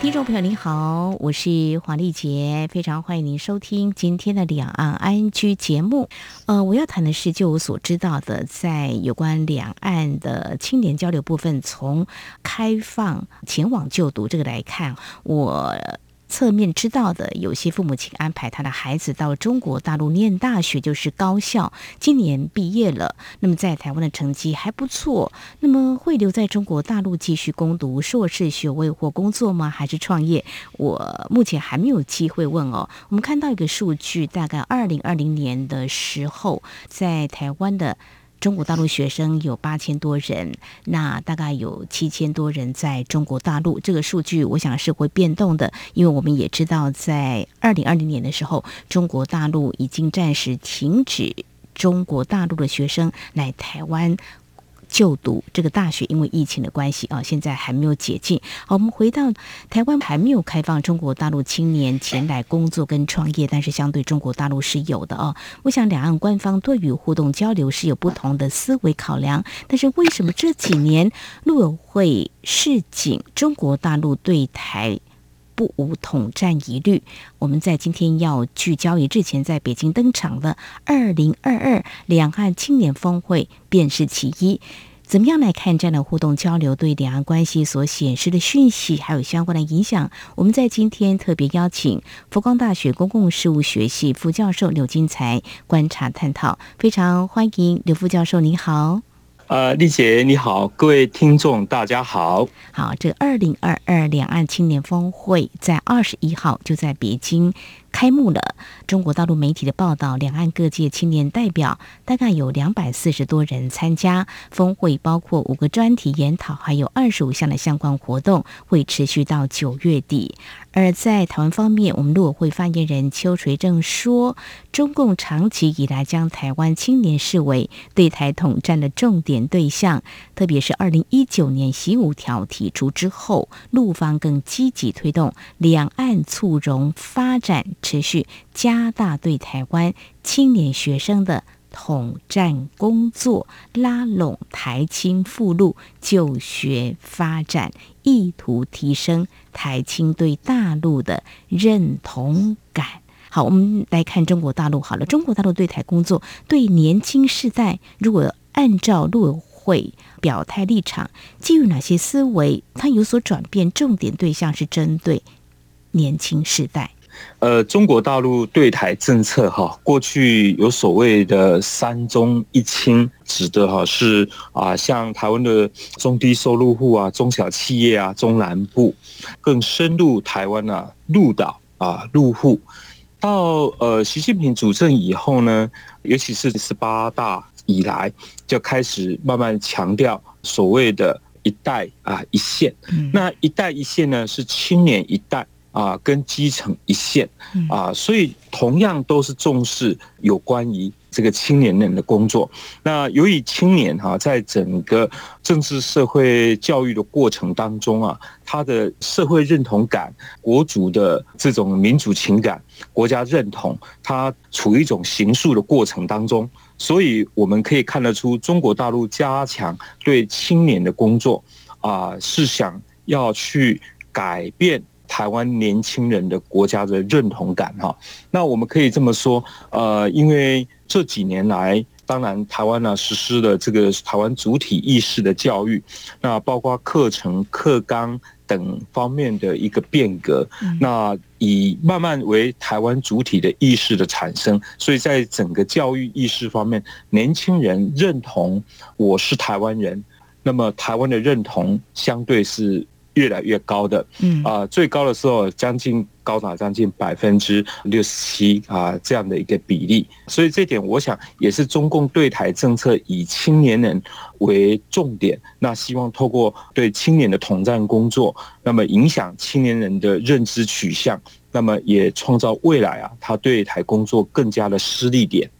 听众朋友您好，我是黄丽杰，非常欢迎您收听今天的两岸 ING 节目。呃，我要谈的是，就我所知道的，在有关两岸的青年交流部分，从开放前往就读这个来看，我。侧面知道的，有些父母亲安排他的孩子到中国大陆念大学，就是高校，今年毕业了。那么在台湾的成绩还不错，那么会留在中国大陆继续攻读硕士学位或工作吗？还是创业？我目前还没有机会问哦。我们看到一个数据，大概二零二零年的时候，在台湾的。中国大陆学生有八千多人，那大概有七千多人在中国大陆。这个数据我想是会变动的，因为我们也知道，在二零二零年的时候，中国大陆已经暂时停止中国大陆的学生来台湾。就读这个大学，因为疫情的关系啊，现在还没有解禁。好，我们回到台湾还没有开放中国大陆青年前来工作跟创业，但是相对中国大陆是有的哦。我想两岸官方对于互动交流是有不同的思维考量，但是为什么这几年陆委会示警中国大陆对台不无统战疑虑？我们在今天要聚焦于之前在北京登场的二零二二两岸青年峰会，便是其一。怎么样来看这样的互动交流对两岸关系所显示的讯息，还有相关的影响？我们在今天特别邀请佛光大学公共事务学系副教授刘金才观察探讨，非常欢迎刘副教授，你好。呃，丽姐你好，各位听众大家好。好，这二零二二两岸青年峰会在二十一号就在北京。开幕了。中国大陆媒体的报道，两岸各界青年代表大概有两百四十多人参加峰会，包括五个专题研讨，还有二十五项的相关活动，会持续到九月底。而在台湾方面，我们陆委会发言人邱垂正说，中共长期以来将台湾青年视为对台统战的重点对象，特别是二零一九年习五条提出之后，陆方更积极推动两岸促融发展。持续加大对台湾青年学生的统战工作，拉拢台青附录就学发展，意图提升台青对大陆的认同感。好，我们来看中国大陆。好了，中国大陆对台工作对年轻世代，如果按照陆委会表态立场，基于哪些思维，它有所转变？重点对象是针对年轻世代。呃，中国大陆对台政策哈，过去有所谓的“三中一轻”，指的哈是啊，像台湾的中低收入户啊、中小企业啊、中南部，更深入台湾啊，陆岛啊、陆户。到呃，习近平主政以后呢，尤其是十八大以来，就开始慢慢强调所谓的一代啊一线。那一代一线呢，是青年一代。啊，跟基层一线啊，所以同样都是重视有关于这个青年人的工作。那由于青年哈，在整个政治社会教育的过程当中啊，他的社会认同感、国族的这种民主情感、国家认同，他处于一种形塑的过程当中。所以我们可以看得出，中国大陆加强对青年的工作啊，是想要去改变。台湾年轻人的国家的认同感哈，那我们可以这么说，呃，因为这几年来，当然台湾呢实施了这个台湾主体意识的教育，那包括课程、课纲等方面的一个变革，那以慢慢为台湾主体的意识的产生，所以在整个教育意识方面，年轻人认同我是台湾人，那么台湾的认同相对是。越来越高的，嗯。啊，最高的时候将近高达将近百分之六十七啊这样的一个比例，所以这点我想也是中共对台政策以青年人为重点，那希望透过对青年的统战工作，那么影响青年人的认知取向，那么也创造未来啊他对台工作更加的施力点。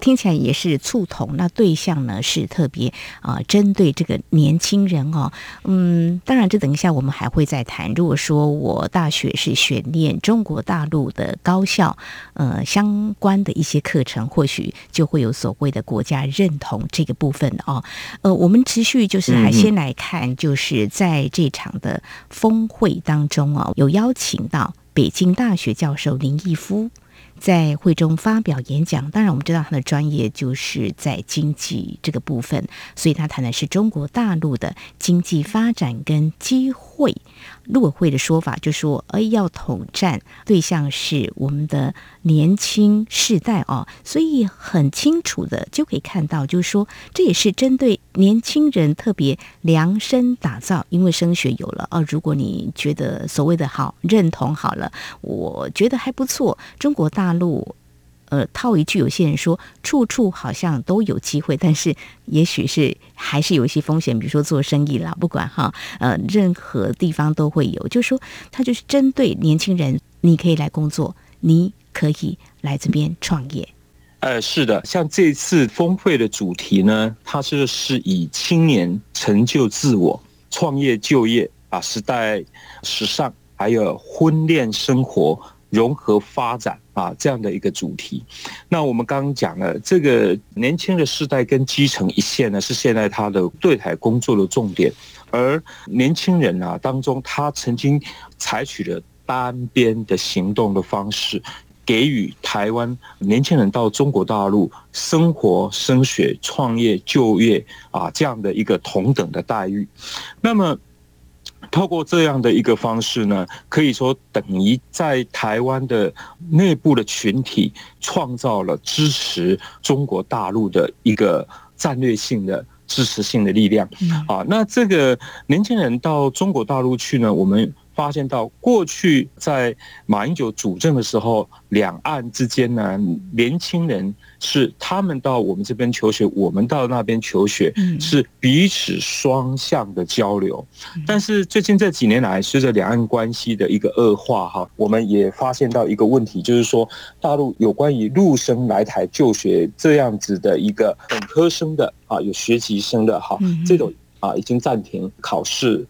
听起来也是促同，那对象呢是特别啊，针对这个年轻人哦。嗯，当然这等一下我们还会再谈。如果说我大学是选念中国大陆的高校，呃，相关的一些课程，或许就会有所谓的国家认同这个部分哦。呃，我们持续就是还先来看，就是在这场的峰会当中哦，有邀请到北京大学教授林毅夫。在会中发表演讲，当然我们知道他的专业就是在经济这个部分，所以他谈的是中国大陆的经济发展跟机会。会陆委会的说法就说，哎，要统战对象是我们的年轻世代哦，所以很清楚的就可以看到，就是说这也是针对年轻人特别量身打造，因为升学有了哦。如果你觉得所谓的好认同好了，我觉得还不错，中国大陆。呃，套一句，有些人说处处好像都有机会，但是也许是还是有一些风险，比如说做生意啦，不管哈，呃，任何地方都会有。就是说，他就是针对年轻人，你可以来工作，你可以来这边创业。呃，是的，像这次峰会的主题呢，它是是以青年成就自我、创业就业啊、时代时尚，还有婚恋生活。融合发展啊，这样的一个主题。那我们刚刚讲了，这个年轻的世代跟基层一线呢，是现在他的对台工作的重点。而年轻人啊当中，他曾经采取了单边的行动的方式，给予台湾年轻人到中国大陆生活、升学、创业、就业啊这样的一个同等的待遇。那么。透过这样的一个方式呢，可以说等于在台湾的内部的群体创造了支持中国大陆的一个战略性的支持性的力量。啊，那这个年轻人到中国大陆去呢，我们。发现到过去在马英九主政的时候，两岸之间呢，年轻人是他们到我们这边求学，我们到那边求学，是彼此双向的交流。但是最近这几年来，随着两岸关系的一个恶化，哈，我们也发现到一个问题，就是说大陆有关于陆生来台就学这样子的一个本科生的啊，有学籍生的哈，这种啊已经暂停考试。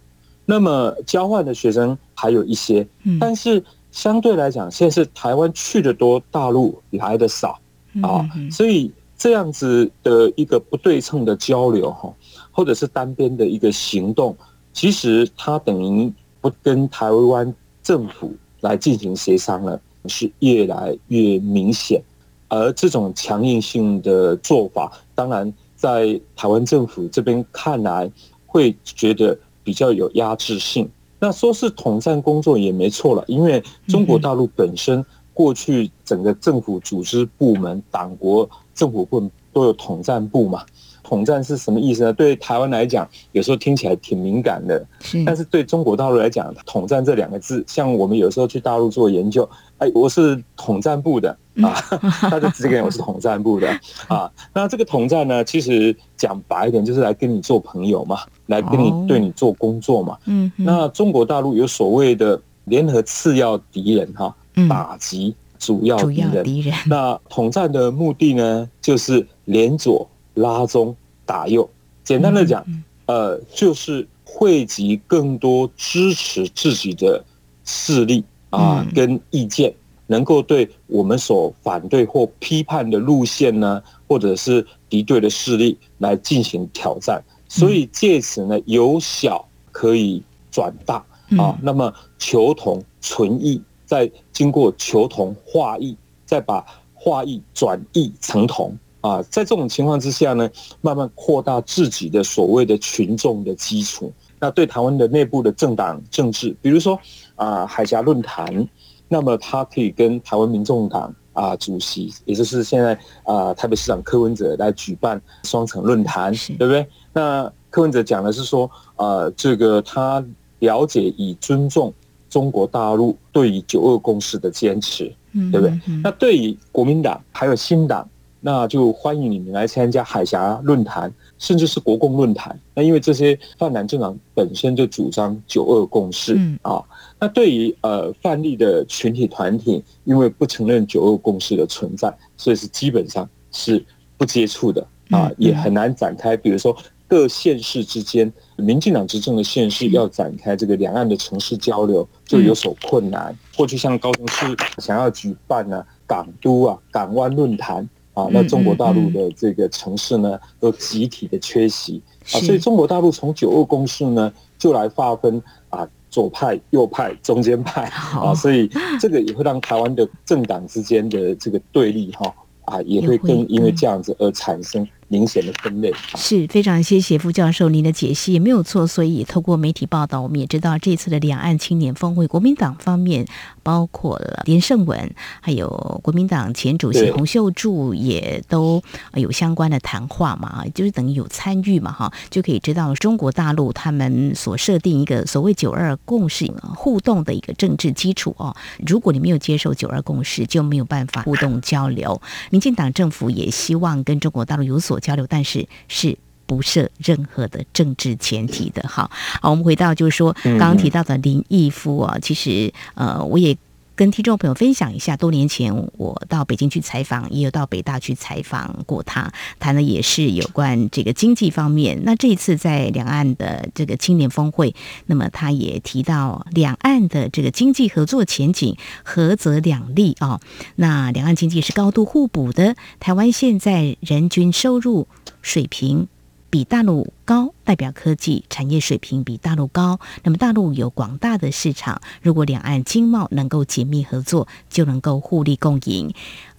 那么交换的学生还有一些，但是相对来讲，现在是台湾去的多，大陆来的少啊，所以这样子的一个不对称的交流哈，或者是单边的一个行动，其实它等于不跟台湾政府来进行协商了，是越来越明显。而这种强硬性的做法，当然在台湾政府这边看来会觉得。比较有压制性，那说是统战工作也没错了，因为中国大陆本身过去整个政府组织部门、党国政府部门都有统战部嘛。统战是什么意思呢？对台湾来讲，有时候听起来挺敏感的，但是对中国大陆来讲，统战这两个字，像我们有时候去大陆做研究，哎，我是统战部的啊，他就直接跟我是统战部的啊。那这个统战呢，其实讲白一点，就是来跟你做朋友嘛，来跟你对你做工作嘛。嗯。那中国大陆有所谓的联合次要敌人哈，打击主要敌人。那统战的目的呢，就是连左。拉中打右，简单的讲，呃，就是汇集更多支持自己的势力啊，跟意见，能够对我们所反对或批判的路线呢，或者是敌对的势力来进行挑战，所以借此呢，由小可以转大。啊，那么求同存异，再经过求同化异，再把化异转异成同。啊，在这种情况之下呢，慢慢扩大自己的所谓的群众的基础。那对台湾的内部的政党政治，比如说啊海峡论坛，那么他可以跟台湾民众党啊主席，也就是现在啊台北市长柯文哲来举办双城论坛，对不对？那柯文哲讲的是说，呃，这个他了解以尊重中国大陆对于九二共识的坚持，对不对？那对于国民党还有新党。那就欢迎你们来参加海峡论坛，甚至是国共论坛。那因为这些泛蓝政党本身就主张九二共识啊。那对于呃泛立的群体团体，因为不承认九二共识的存在，所以是基本上是不接触的啊，也很难展开。比如说各县市之间，民进党执政的县市要展开这个两岸的城市交流，就有所困难。过去像高雄市想要举办呢港都啊港湾论坛啊，那中国大陆的这个城市呢都集体的缺席啊，所以中国大陆从九二共识呢就来划分啊。左派、右派、中间派啊，所以这个也会让台湾的政党之间的这个对立哈啊，也会更因为这样子而产生。明显的分类是非常谢谢傅教授您的解析也没有错，所以透过媒体报道，我们也知道这次的两岸青年峰会，国民党方面包括了连胜文，还有国民党前主席洪秀柱也都有相关的谈话嘛，就是等于有参与嘛哈，就可以知道中国大陆他们所设定一个所谓九二共识互动的一个政治基础哦。如果你没有接受九二共识，就没有办法互动交流。民进党政府也希望跟中国大陆有所。交流，但是是不设任何的政治前提的。好，好，我们回到就是说，刚刚提到的林毅夫啊，其实呃，我也。跟听众朋友分享一下，多年前我到北京去采访，也有到北大去采访过他，谈的也是有关这个经济方面。那这一次在两岸的这个青年峰会，那么他也提到两岸的这个经济合作前景，合则两利啊。那两岸经济是高度互补的，台湾现在人均收入水平。比大陆高，代表科技产业水平比大陆高。那么大陆有广大的市场，如果两岸经贸能够紧密合作，就能够互利共赢。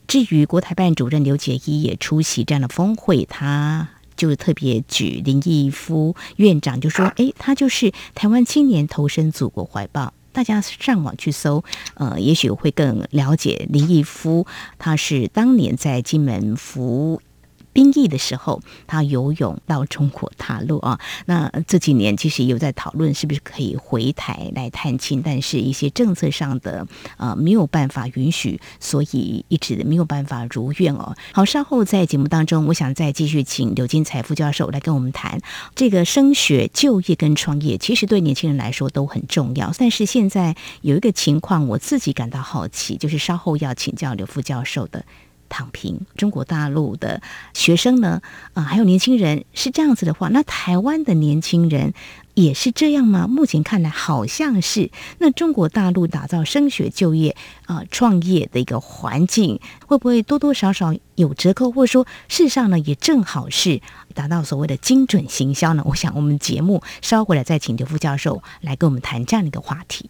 至于国台办主任刘捷一也出席这样的峰会，他就特别举林毅夫院长就说：“哎，他就是台湾青年投身祖国怀抱。”大家上网去搜，呃，也许会更了解林毅夫。他是当年在金门服。兵役的时候，他游泳到中国大陆啊。那这几年其实有在讨论，是不是可以回台来探亲，但是一些政策上的呃没有办法允许，所以一直没有办法如愿哦。好，稍后在节目当中，我想再继续请刘金财副教授来跟我们谈这个升学、就业跟创业，其实对年轻人来说都很重要。但是现在有一个情况，我自己感到好奇，就是稍后要请教刘副教授的。躺平，中国大陆的学生呢？啊，还有年轻人是这样子的话，那台湾的年轻人也是这样吗？目前看来好像是。那中国大陆打造升学、就业、啊创业的一个环境，会不会多多少少有折扣？或者说，事实上呢，也正好是达到所谓的精准行销呢？我想，我们节目稍回来再请刘副教授来跟我们谈这样的一个话题。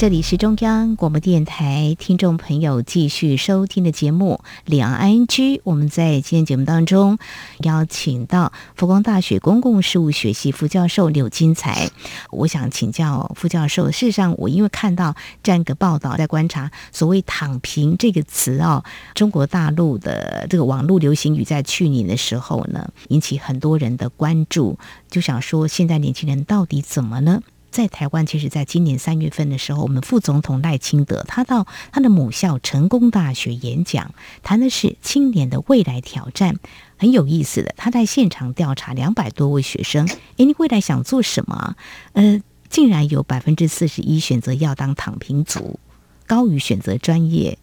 这里是中央广播电台听众朋友继续收听的节目《两岸 ING》。我们在今天节目当中邀请到佛光大学公共事务学系副教授柳金才。我想请教副教授，事实上我因为看到这样一个报道，在观察所谓“躺平”这个词哦，中国大陆的这个网络流行语，在去年的时候呢，引起很多人的关注，就想说现在年轻人到底怎么呢？在台湾，其实在今年三月份的时候，我们副总统赖清德他到他的母校成功大学演讲，谈的是青年的未来挑战，很有意思的。他在现场调查两百多位学生，诶，你未来想做什么？呃，竟然有百分之四十一选择要当躺平族，高于选择专业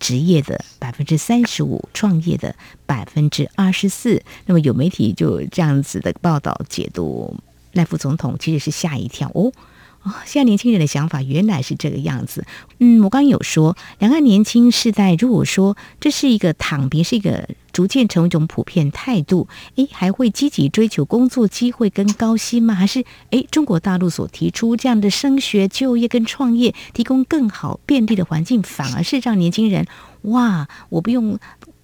职业的百分之三十五，创业的百分之二十四。那么有媒体就这样子的报道解读。赖副总统其实是吓一跳哦，啊，现在年轻人的想法原来是这个样子。嗯，我刚有说，两岸年轻世代如果说这是一个躺平，是一个逐渐成为一种普遍态度，诶，还会积极追求工作机会跟高薪吗？还是诶，中国大陆所提出这样的升学、就业跟创业，提供更好便利的环境，反而是让年轻人哇，我不用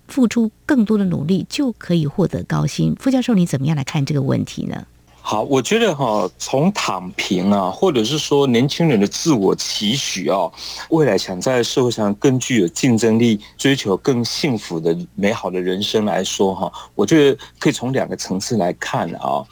付出更多的努力就可以获得高薪。傅教授，你怎么样来看这个问题呢？好，我觉得哈，从躺平啊，或者是说年轻人的自我期许啊，未来想在社会上更具有竞争力，追求更幸福的美好的人生来说哈，我觉得可以从两个层次来看啊。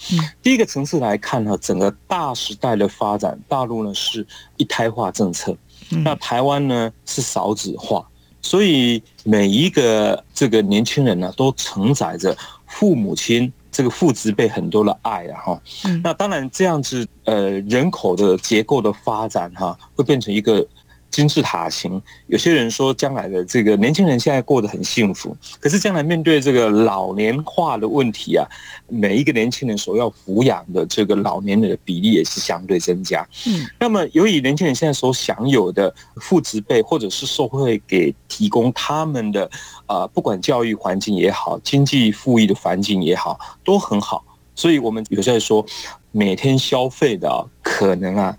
第一个层次来看哈，整个大时代的发展，大陆呢是一胎化政策，那台湾呢是少子化。所以每一个这个年轻人呢，都承载着父母亲这个父子辈很多的爱啊哈。那当然这样子，呃，人口的结构的发展哈，会变成一个。金字塔型，有些人说将来的这个年轻人现在过得很幸福，可是将来面对这个老年化的问题啊，每一个年轻人所要抚养的这个老年人的比例也是相对增加。嗯，那么由于年轻人现在所享有的父职辈或者是社会给提供他们的啊，不管教育环境也好，经济富裕的环境也好，都很好，所以我们有在说，每天消费的可能啊，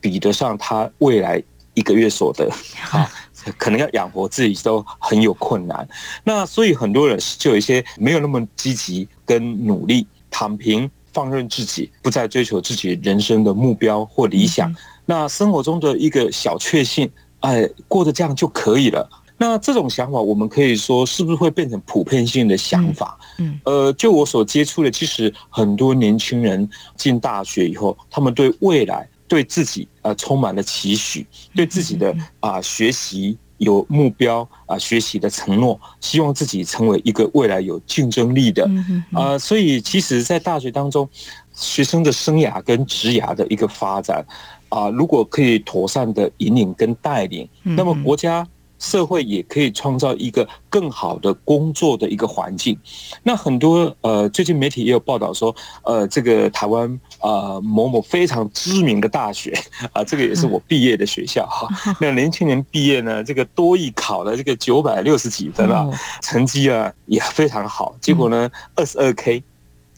比得上他未来。一个月所得 啊，可能要养活自己都很有困难。那所以很多人就有一些没有那么积极跟努力，躺平放任自己，不再追求自己人生的目标或理想。那生活中的一个小确幸，哎，过得这样就可以了。那这种想法，我们可以说是不是会变成普遍性的想法？嗯，呃，就我所接触的，其实很多年轻人进大学以后，他们对未来。对自己呃充满了期许，对自己的啊学习有目标啊学习的承诺，希望自己成为一个未来有竞争力的啊，所以其实，在大学当中，学生的生涯跟职涯的一个发展啊，如果可以妥善的引领跟带领，那么国家。社会也可以创造一个更好的工作的一个环境。那很多呃，最近媒体也有报道说，呃，这个台湾啊某某非常知名的大学 啊，这个也是我毕业的学校哈。那年轻人毕业呢，这个多艺考了这个九百六十几分啊，成绩啊也非常好。结果呢，二十二 K。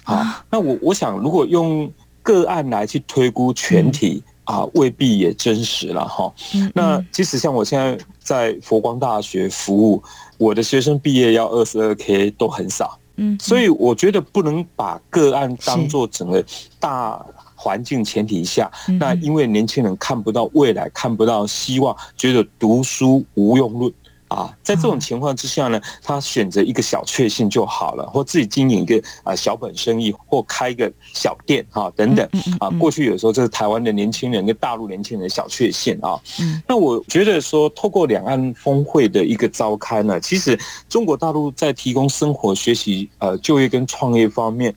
好，那我我想，如果用个案来去推估全体。啊，未必也真实了哈。那即使像我现在在佛光大学服务，我的学生毕业要二十二 K 都很少。嗯，所以我觉得不能把个案当做整个大环境前提下，那因为年轻人看不到未来，看不到希望，觉得读书无用论。啊，在这种情况之下呢，他选择一个小确幸就好了，或自己经营一个啊小本生意，或开一个小店哈等等啊。过去有时候这是台湾的年轻人跟大陆年轻人的小确幸啊。那我觉得说，透过两岸峰会的一个召开呢，其实中国大陆在提供生活、学习、呃就业跟创业方面，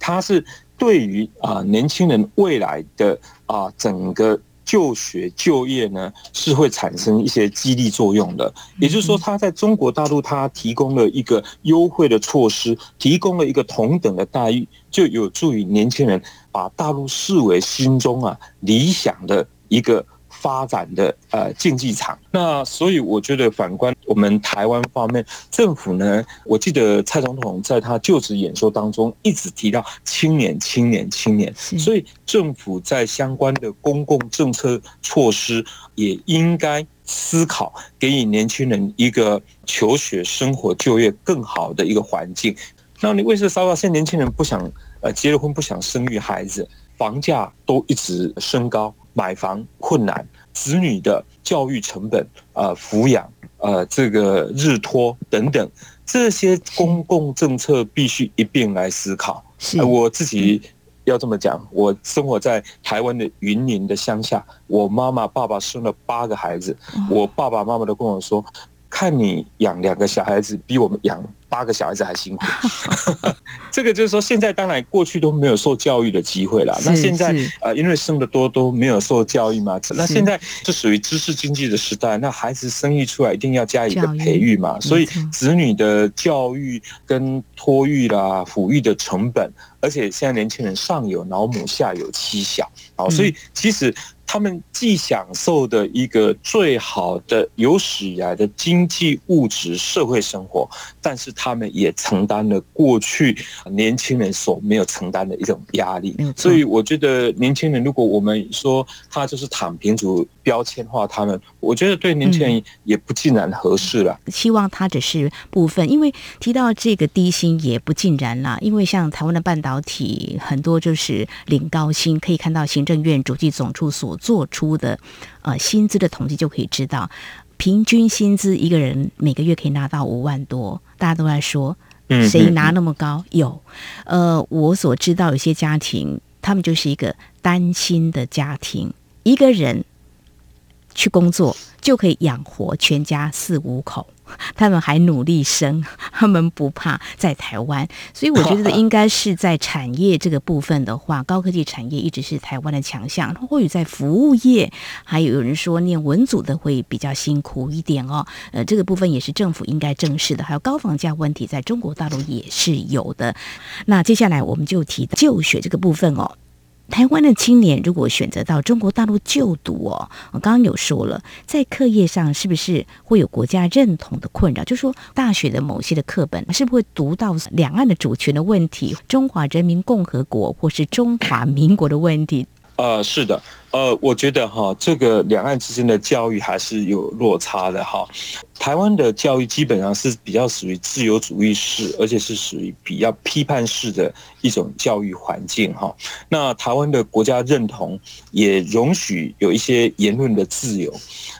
它是对于啊年轻人未来的啊整个。就学就业呢，是会产生一些激励作用的。也就是说，他在中国大陆，他提供了一个优惠的措施，提供了一个同等的待遇，就有助于年轻人把大陆视为心中啊理想的一个。发展的呃竞技场，那所以我觉得反观我们台湾方面政府呢，我记得蔡总统在他就职演说当中一直提到青年、青年、青年，所以政府在相关的公共政策措施也应该思考给予年轻人一个求学、生活、就业更好的一个环境。那你为什么说到现在年轻人不想呃结了婚不想生育孩子，房价都一直升高？买房困难，子女的教育成本，呃，抚养，呃，这个日托等等，这些公共政策必须一并来思考。我自己要这么讲，我生活在台湾的云林的乡下，我妈妈、爸爸生了八个孩子，我爸爸妈妈都跟我说，看你养两个小孩子，比我们养。八个小孩子还辛苦，这个就是说，现在当然过去都没有受教育的机会了。那现在呃，因为生的多都没有受教育嘛。那现在是属于知识经济的时代，那孩子生育出来一定要加以一个培育嘛。所以子女的教育跟托育啦、抚育的成本，而且现在年轻人上有老母下有妻小啊，所以其实。他们既享受的一个最好的有史以来的经济、物质、社会生活，但是他们也承担了过去年轻人所没有承担的一种压力。所以，我觉得年轻人，如果我们说他就是躺平族标签化他们，我觉得对年轻人也不尽然合适了。希望他只是部分，因为提到这个低薪也不尽然啦。因为像台湾的半导体很多就是领高薪，可以看到行政院主计总处所。做出的呃薪资的统计就可以知道，平均薪资一个人每个月可以拿到五万多。大家都在说，谁拿那么高？有，呃，我所知道有些家庭，他们就是一个单亲的家庭，一个人去工作就可以养活全家四五口。他们还努力生，他们不怕在台湾，所以我觉得 应该是在产业这个部分的话，高科技产业一直是台湾的强项。或许在服务业，还有有人说念文组的会比较辛苦一点哦。呃，这个部分也是政府应该正视的。还有高房价问题，在中国大陆也是有的。那接下来我们就提就学这个部分哦。台湾的青年如果选择到中国大陆就读哦，我刚刚有说了，在课业上是不是会有国家认同的困扰？就说大学的某些的课本是不是会读到两岸的主权的问题、中华人民共和国或是中华民国的问题？呃，是的，呃，我觉得哈，这个两岸之间的教育还是有落差的哈。台湾的教育基本上是比较属于自由主义式，而且是属于比较批判式的一种教育环境哈。那台湾的国家认同也容许有一些言论的自由。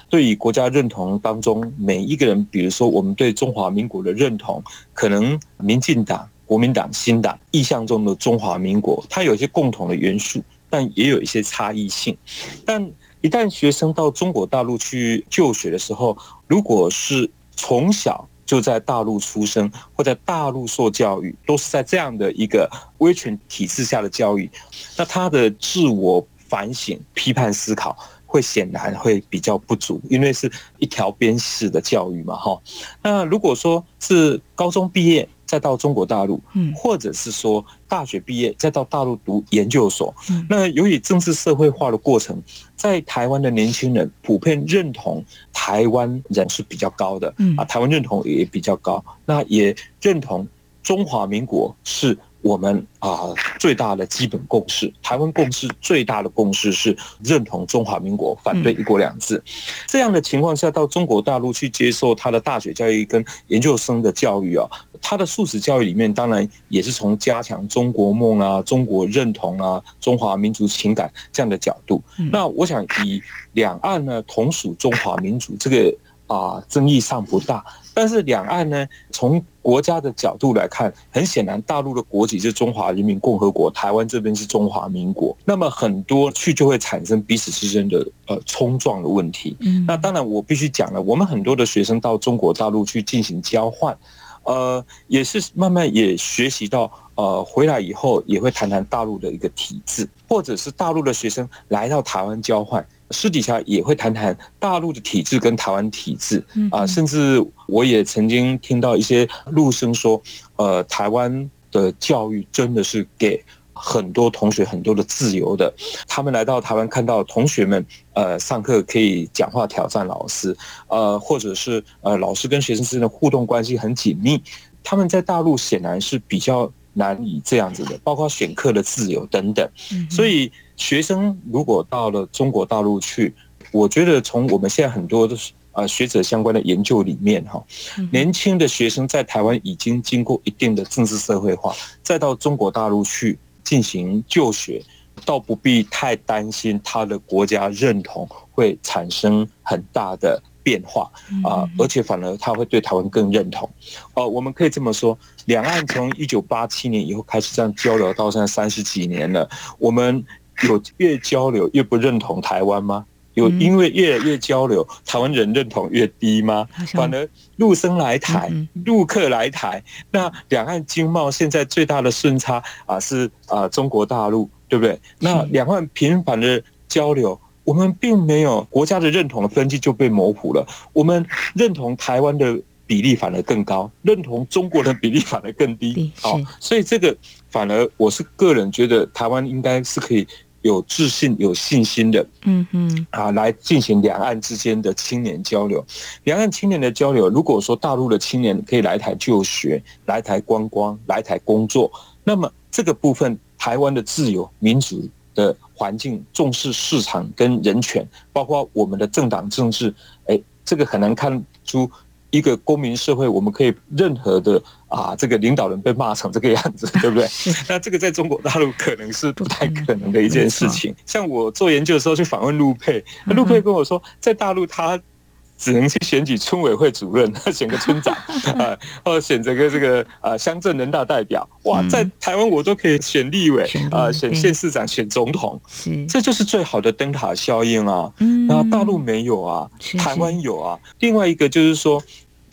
对于国家认同当中每一个人，比如说我们对中华民国的认同，可能民进党、国民党、新党意向中的中华民国，它有一些共同的元素。但也有一些差异性，但一旦学生到中国大陆去就学的时候，如果是从小就在大陆出生或在大陆受教育，都是在这样的一个威权体制下的教育，那他的自我反省、批判思考会显然会比较不足，因为是一条边式的教育嘛，哈。那如果说是高中毕业，再到中国大陆，嗯，或者是说大学毕业再到大陆读研究所，嗯，那由于政治社会化的过程，在台湾的年轻人普遍认同台湾人是比较高的，嗯。啊，台湾认同也比较高，那也认同中华民国是。我们啊，最大的基本共识，台湾共识最大的共识是认同中华民国，反对一国两制。这样的情况下，到中国大陆去接受他的大学教育跟研究生的教育啊，他的素质教育里面，当然也是从加强中国梦啊、中国认同啊、中华民族情感这样的角度。那我想以两岸呢同属中华民族这个啊争议上不大。但是两岸呢，从国家的角度来看，很显然，大陆的国籍是中华人民共和国，台湾这边是中华民国。那么很多去就会产生彼此之间的呃冲撞的问题。那当然，我必须讲了，我们很多的学生到中国大陆去进行交换，呃，也是慢慢也学习到，呃，回来以后也会谈谈大陆的一个体制，或者是大陆的学生来到台湾交换。私底下也会谈谈大陆的体制跟台湾体制啊，甚至我也曾经听到一些陆生说，呃，台湾的教育真的是给很多同学很多的自由的。他们来到台湾，看到同学们呃上课可以讲话挑战老师，呃，或者是呃老师跟学生之间的互动关系很紧密。他们在大陆显然是比较难以这样子的，包括选课的自由等等，所以。学生如果到了中国大陆去，我觉得从我们现在很多的啊学者相关的研究里面哈，年轻的学生在台湾已经经过一定的政治社会化，再到中国大陆去进行就学，倒不必太担心他的国家认同会产生很大的变化啊，而且反而他会对台湾更认同。哦，我们可以这么说，两岸从一九八七年以后开始这样交流到现在三十几年了，我们。有越交流越不认同台湾吗？有因为越来越交流，台湾人认同越低吗？反而陆生来台，陆客来台，那两岸经贸现在最大的顺差啊是啊中国大陆，对不对？那两岸频繁的交流，我们并没有国家的认同的分际就被模糊了。我们认同台湾的比例反而更高，认同中国的比例反而更低。好，所以这个反而我是个人觉得，台湾应该是可以。有自信、有信心的，嗯嗯，啊，来进行两岸之间的青年交流。两岸青年的交流，如果说大陆的青年可以来台就学、来台观光、来台工作，那么这个部分，台湾的自由民主的环境，重视市场跟人权，包括我们的政党政治，哎，这个很难看出。一个公民社会，我们可以任何的啊，这个领导人被骂成这个样子，对不对？那这个在中国大陆可能是不太可能的一件事情。像我做研究的时候去访问陆配，陆配跟我说，在大陆他只能去选举村委会主任，选个村长啊，或者选择个这个啊乡镇人大代表。哇，在台湾我都可以选立委啊，选县市长，选总统，这就是最好的灯塔效应啊。那大陆没有啊，台湾有啊。另外一个就是说。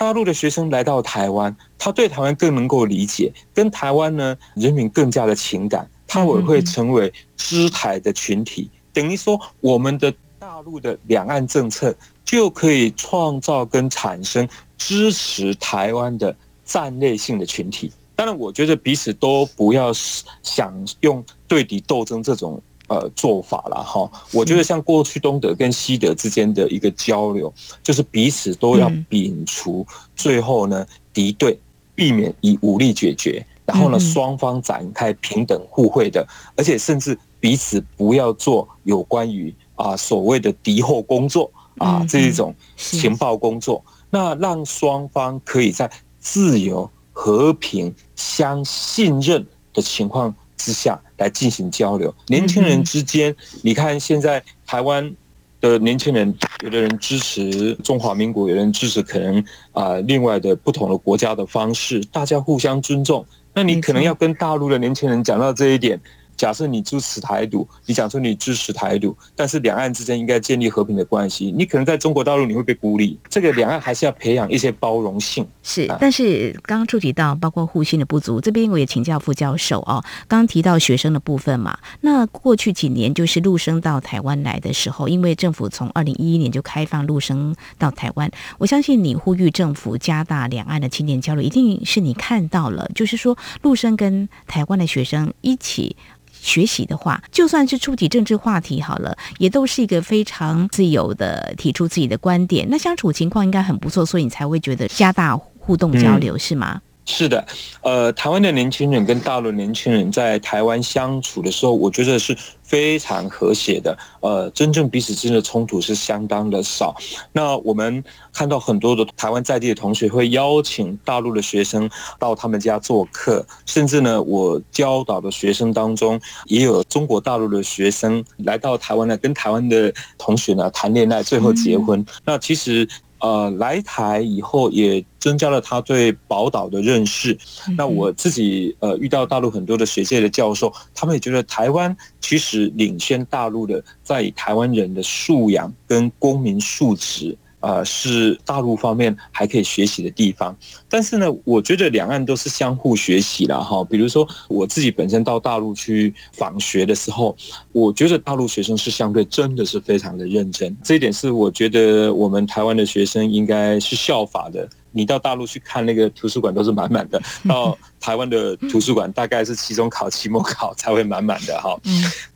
大陆的学生来到台湾，他对台湾更能够理解，跟台湾呢人民更加的情感，他也会成为支台的群体。等于说，我们的大陆的两岸政策就可以创造跟产生支持台湾的战略性的群体。当然，我觉得彼此都不要想用对敌斗争这种呃做法了哈。我觉得像过去东德跟西德之间的一个交流，就是彼此都要摒除最后呢敌对，避免以武力解决，然后呢双方展开平等互惠的，而且甚至彼此不要做有关于啊所谓的敌后工作啊这一种情报工作，那让双方可以在自由。和平相信任的情况之下来进行交流，年轻人之间，你看现在台湾的年轻人，有的人支持中华民国，有人支持可能啊另外的不同的国家的方式，大家互相尊重。那你可能要跟大陆的年轻人讲到这一点。假设你支持台独，你讲说你支持台独，但是两岸之间应该建立和平的关系，你可能在中国大陆你会被孤立。这个两岸还是要培养一些包容性。是，但是刚刚触及到包括互信的不足，这边我也请教副教授哦。刚刚提到学生的部分嘛，那过去几年就是陆生到台湾来的时候，因为政府从二零一一年就开放陆生到台湾，我相信你呼吁政府加大两岸的青年交流，一定是你看到了，就是说陆生跟台湾的学生一起。学习的话，就算是触及政治话题好了，也都是一个非常自由的提出自己的观点。那相处情况应该很不错，所以你才会觉得加大互动交流，是吗？是的，呃，台湾的年轻人跟大陆年轻人在台湾相处的时候，我觉得是非常和谐的。呃，真正彼此之间的冲突是相当的少。那我们看到很多的台湾在地的同学会邀请大陆的学生到他们家做客，甚至呢，我教导的学生当中也有中国大陆的学生来到台湾呢，跟台湾的同学呢谈恋爱，最后结婚。那其实。呃，来台以后也增加了他对宝岛的认识。那我自己呃遇到大陆很多的学界的教授，他们也觉得台湾其实领先大陆的，在台湾人的素养跟公民素质。呃，是大陆方面还可以学习的地方，但是呢，我觉得两岸都是相互学习了哈。比如说我自己本身到大陆去访学的时候，我觉得大陆学生是相对真的是非常的认真，这一点是我觉得我们台湾的学生应该是效法的。你到大陆去看那个图书馆都是满满的，到台湾的图书馆大概是期中考、期末考才会满满的哈。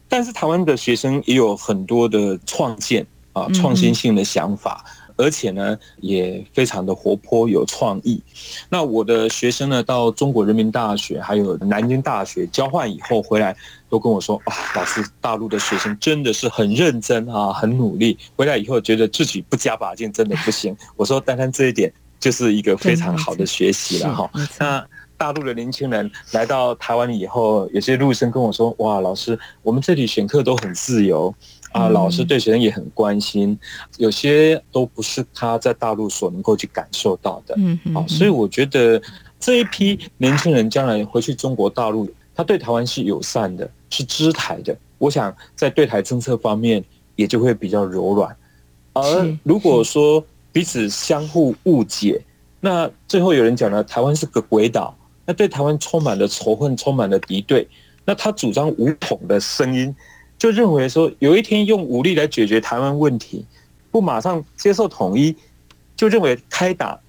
但是台湾的学生也有很多的创建啊、创新性的想法。而且呢，也非常的活泼有创意。那我的学生呢，到中国人民大学还有南京大学交换以后回来，都跟我说：“啊，老师，大陆的学生真的是很认真啊，很努力。回来以后觉得自己不加把劲真的不行。”我说：“单单这一点就是一个非常好的学习了哈。”那大陆的年轻人来到台湾以后，有些陆生跟我说：“哇，老师，我们这里选课都很自由。”啊，老师对学生也很关心，有些都不是他在大陆所能够去感受到的。嗯嗯。啊，所以我觉得这一批年轻人将来回去中国大陆，他对台湾是友善的，是支台的。我想在对台政策方面也就会比较柔软。而如果说彼此相互误解，那最后有人讲了，台湾是个鬼岛，那对台湾充满了仇恨，充满了敌对。那他主张武统的声音。就认为说，有一天用武力来解决台湾问题，不马上接受统一，就认为开打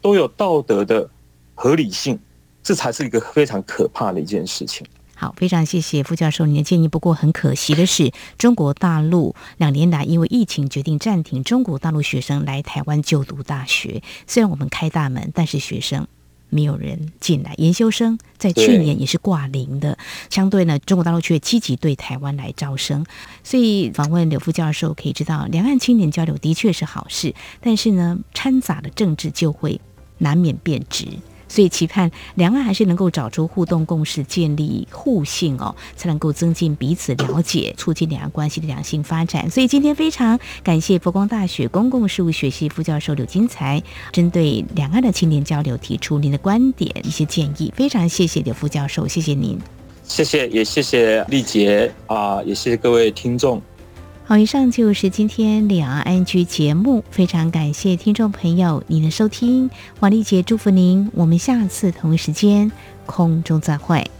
都有道德的合理性，这才是一个非常可怕的一件事情。好，非常谢谢副教授您的建议。不过很可惜的是，中国大陆两年来因为疫情决定暂停中国大陆学生来台湾就读大学。虽然我们开大门，但是学生。没有人进来，研究生在去年也是挂零的。相对呢，中国大陆却积极对台湾来招生。所以访问柳副教授可以知道，两岸青年交流的确是好事，但是呢，掺杂的政治就会难免变质。所以期盼两岸还是能够找出互动共识，建立互信哦，才能够增进彼此了解，促进两岸关系的良性发展。所以今天非常感谢佛光大学公共事务学系副教授柳金才，针对两岸的青年交流提出您的观点、一些建议。非常谢谢柳副教授，谢谢您，谢谢，也谢谢丽杰啊，也谢谢各位听众。好，以上就是今天两岸安居节目，非常感谢听众朋友您的收听，王丽姐祝福您，我们下次同一时间空中再会。